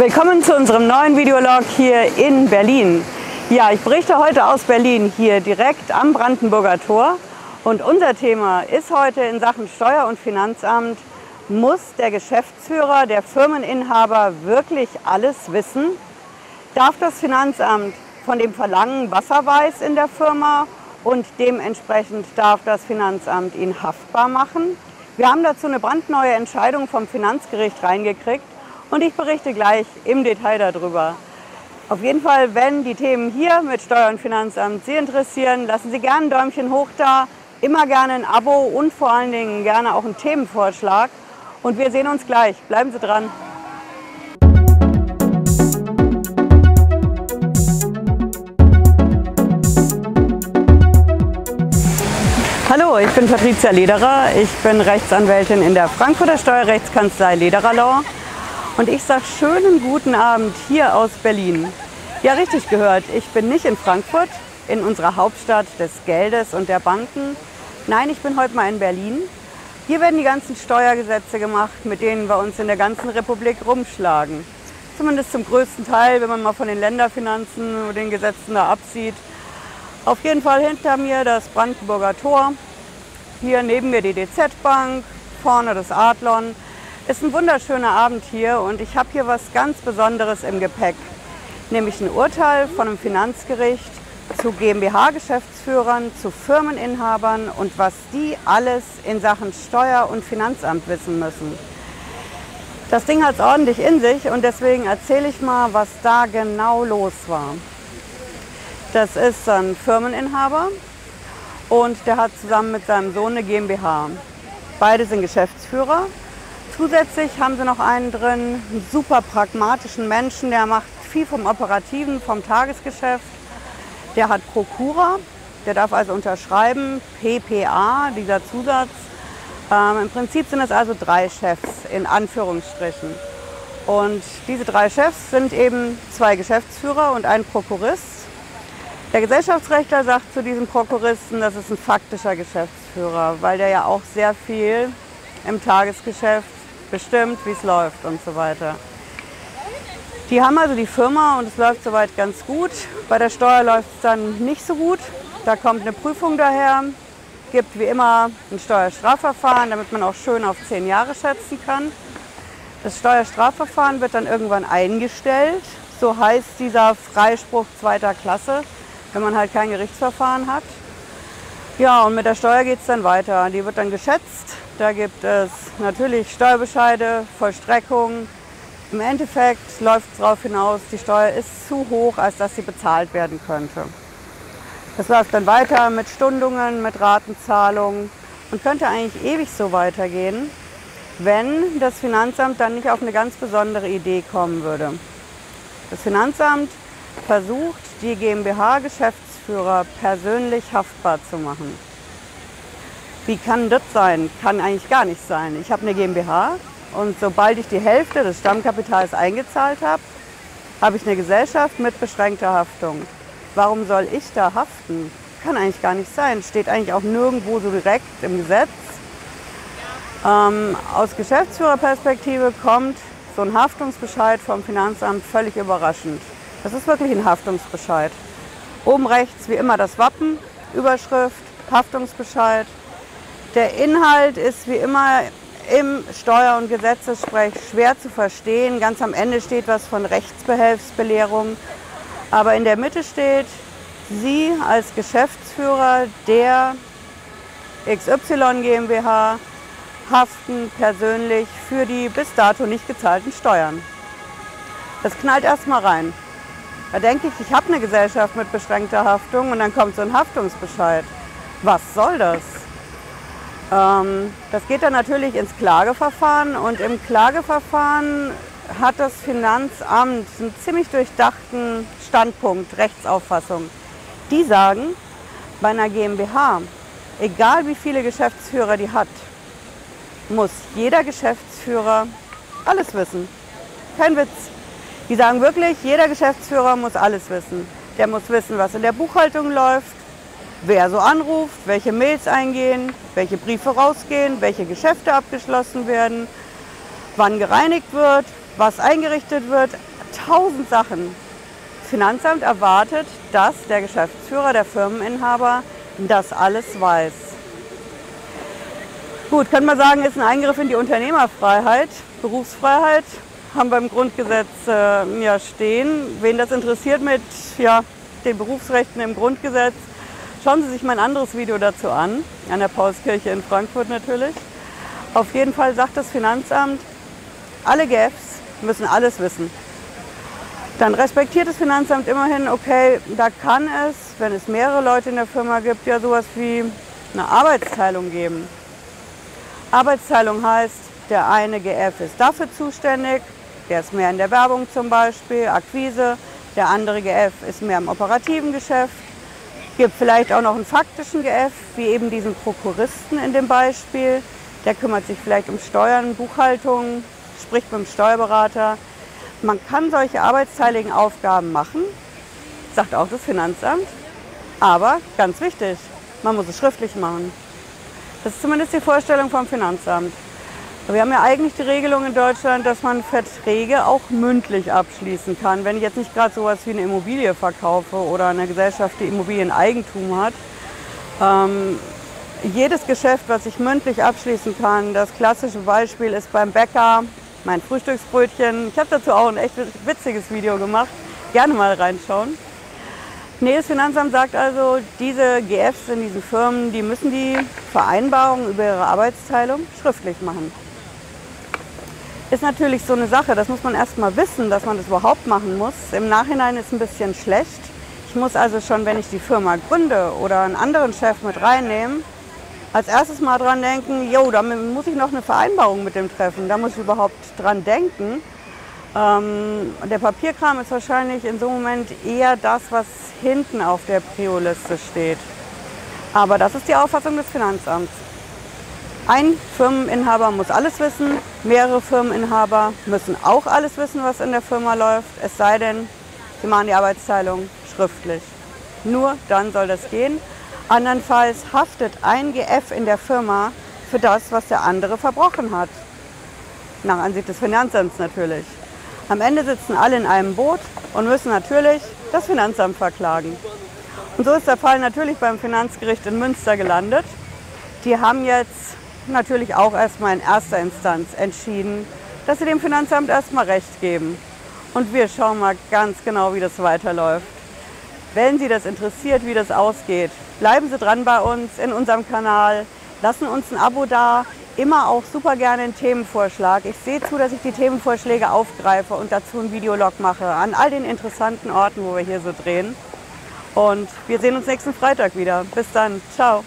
Willkommen zu unserem neuen Videolog hier in Berlin. Ja, ich berichte heute aus Berlin hier direkt am Brandenburger Tor. Und unser Thema ist heute in Sachen Steuer- und Finanzamt, muss der Geschäftsführer, der Firmeninhaber wirklich alles wissen? Darf das Finanzamt von dem verlangen, was er weiß in der Firma und dementsprechend darf das Finanzamt ihn haftbar machen? Wir haben dazu eine brandneue Entscheidung vom Finanzgericht reingekriegt und ich berichte gleich im Detail darüber. Auf jeden Fall, wenn die Themen hier mit Steuer- und Finanzamt Sie interessieren, lassen Sie gerne ein Däumchen hoch da, immer gerne ein Abo und vor allen Dingen gerne auch einen Themenvorschlag. Und wir sehen uns gleich. Bleiben Sie dran. Hallo, ich bin Patricia Lederer. Ich bin Rechtsanwältin in der Frankfurter Steuerrechtskanzlei Lederer Law und ich sage schönen guten Abend hier aus Berlin. Ja, richtig gehört, ich bin nicht in Frankfurt, in unserer Hauptstadt des Geldes und der Banken. Nein, ich bin heute mal in Berlin. Hier werden die ganzen Steuergesetze gemacht, mit denen wir uns in der ganzen Republik rumschlagen. Zumindest zum größten Teil, wenn man mal von den Länderfinanzen und den Gesetzen da absieht. Auf jeden Fall hinter mir das Brandenburger Tor. Hier neben mir die DZ Bank, vorne das Adlon. Ist ein wunderschöner Abend hier und ich habe hier was ganz Besonderes im Gepäck, nämlich ein Urteil von einem Finanzgericht zu GmbH-Geschäftsführern, zu Firmeninhabern und was die alles in Sachen Steuer- und Finanzamt wissen müssen. Das Ding hat es ordentlich in sich und deswegen erzähle ich mal, was da genau los war. Das ist ein Firmeninhaber und der hat zusammen mit seinem Sohn eine GmbH. Beide sind Geschäftsführer Zusätzlich haben sie noch einen drin, einen super pragmatischen Menschen, der macht viel vom Operativen, vom Tagesgeschäft. Der hat Prokura, der darf also unterschreiben, PPA, dieser Zusatz. Ähm, Im Prinzip sind es also drei Chefs in Anführungsstrichen. Und diese drei Chefs sind eben zwei Geschäftsführer und ein Prokurist. Der Gesellschaftsrechtler sagt zu diesem Prokuristen, das ist ein faktischer Geschäftsführer, weil der ja auch sehr viel im Tagesgeschäft bestimmt, wie es läuft und so weiter. Die haben also die Firma und es läuft soweit ganz gut. Bei der Steuer läuft es dann nicht so gut. Da kommt eine Prüfung daher, gibt wie immer ein Steuerstrafverfahren, damit man auch schön auf zehn Jahre schätzen kann. Das Steuerstrafverfahren wird dann irgendwann eingestellt. So heißt dieser Freispruch zweiter Klasse, wenn man halt kein Gerichtsverfahren hat. Ja, und mit der Steuer geht es dann weiter. Die wird dann geschätzt da gibt es natürlich Steuerbescheide, Vollstreckung. Im Endeffekt läuft es darauf hinaus, die Steuer ist zu hoch, als dass sie bezahlt werden könnte. Das läuft dann weiter mit Stundungen, mit Ratenzahlungen und könnte eigentlich ewig so weitergehen, wenn das Finanzamt dann nicht auf eine ganz besondere Idee kommen würde. Das Finanzamt versucht, die GmbH-Geschäftsführer persönlich haftbar zu machen. Wie kann das sein? Kann eigentlich gar nicht sein. Ich habe eine GmbH und sobald ich die Hälfte des Stammkapitals eingezahlt habe, habe ich eine Gesellschaft mit beschränkter Haftung. Warum soll ich da haften? Kann eigentlich gar nicht sein. Steht eigentlich auch nirgendwo so direkt im Gesetz. Ähm, aus Geschäftsführerperspektive kommt so ein Haftungsbescheid vom Finanzamt völlig überraschend. Das ist wirklich ein Haftungsbescheid. Oben rechts wie immer das Wappen, Überschrift, Haftungsbescheid, der Inhalt ist wie immer im Steuer- und Gesetzessprech schwer zu verstehen. Ganz am Ende steht was von Rechtsbehelfsbelehrung. Aber in der Mitte steht, Sie als Geschäftsführer der XY GmbH haften persönlich für die bis dato nicht gezahlten Steuern. Das knallt erstmal rein. Da denke ich, ich habe eine Gesellschaft mit beschränkter Haftung und dann kommt so ein Haftungsbescheid. Was soll das? Ähm, das geht dann natürlich ins Klageverfahren und im Klageverfahren hat das Finanzamt einen ziemlich durchdachten Standpunkt, Rechtsauffassung. Die sagen, bei einer GmbH, egal wie viele Geschäftsführer die hat, muss jeder Geschäftsführer alles wissen. Kein Witz. Die sagen wirklich, jeder Geschäftsführer muss alles wissen. Der muss wissen, was in der Buchhaltung läuft, wer so anruft, welche Mails eingehen, welche Briefe rausgehen, welche Geschäfte abgeschlossen werden, wann gereinigt wird, was eingerichtet wird, tausend Sachen. Das Finanzamt erwartet, dass der Geschäftsführer, der Firmeninhaber das alles weiß. Gut, kann man sagen, ist ein Eingriff in die Unternehmerfreiheit, Berufsfreiheit, haben wir im Grundgesetz äh, ja stehen. Wen das interessiert mit ja, den Berufsrechten im Grundgesetz, schauen Sie sich mein anderes Video dazu an, an der Paulskirche in Frankfurt natürlich. Auf jeden Fall sagt das Finanzamt, alle GFs müssen alles wissen. Dann respektiert das Finanzamt immerhin, okay, da kann es, wenn es mehrere Leute in der Firma gibt, ja sowas wie eine Arbeitsteilung geben. Arbeitsteilung heißt, der eine GF ist dafür zuständig, der ist mehr in der Werbung zum Beispiel, Akquise, der andere GF ist mehr im operativen Geschäft, gibt vielleicht auch noch einen faktischen GF, wie eben diesen Prokuristen in dem Beispiel, der kümmert sich vielleicht um Steuern, Buchhaltung, spricht mit dem Steuerberater, man kann solche arbeitsteiligen Aufgaben machen, sagt auch das Finanzamt, aber ganz wichtig, man muss es schriftlich machen. Das ist zumindest die Vorstellung vom Finanzamt. Wir haben ja eigentlich die Regelung in Deutschland, dass man Verträge auch mündlich abschließen kann. Wenn ich jetzt nicht gerade sowas wie eine Immobilie verkaufe oder eine Gesellschaft, die Immobilieneigentum hat. Ähm, jedes Geschäft, was ich mündlich abschließen kann, das klassische Beispiel ist beim Bäcker, mein Frühstücksbrötchen. Ich habe dazu auch ein echt witziges Video gemacht. Gerne mal reinschauen. Nee, das Finanzamt sagt also, diese GFs in diesen Firmen, die müssen die Vereinbarung über ihre Arbeitsteilung schriftlich machen. Ist natürlich so eine Sache, das muss man erst mal wissen, dass man das überhaupt machen muss. Im Nachhinein ist es ein bisschen schlecht. Ich muss also schon, wenn ich die Firma gründe oder einen anderen Chef mit reinnehmen, als erstes mal dran denken, jo, da muss ich noch eine Vereinbarung mit dem treffen, da muss ich überhaupt dran denken. Ähm, der Papierkram ist wahrscheinlich in so einem Moment eher das, was hinten auf der Prio-Liste steht. Aber das ist die Auffassung des Finanzamts. Ein Firmeninhaber muss alles wissen, mehrere Firmeninhaber müssen auch alles wissen, was in der Firma läuft, es sei denn, sie machen die Arbeitsteilung schriftlich. Nur dann soll das gehen. Andernfalls haftet ein GF in der Firma für das, was der andere verbrochen hat. Nach Ansicht des Finanzamts natürlich. Am Ende sitzen alle in einem Boot und müssen natürlich das Finanzamt verklagen. Und so ist der Fall natürlich beim Finanzgericht in Münster gelandet. Die haben jetzt natürlich auch erstmal in erster Instanz entschieden, dass sie dem Finanzamt erstmal Recht geben. Und wir schauen mal ganz genau, wie das weiterläuft. Wenn Sie das interessiert, wie das ausgeht, bleiben Sie dran bei uns in unserem Kanal, lassen uns ein Abo da, immer auch super gerne einen Themenvorschlag. Ich sehe zu, dass ich die Themenvorschläge aufgreife und dazu einen Videolog mache an all den interessanten Orten, wo wir hier so drehen. Und wir sehen uns nächsten Freitag wieder. Bis dann. Ciao.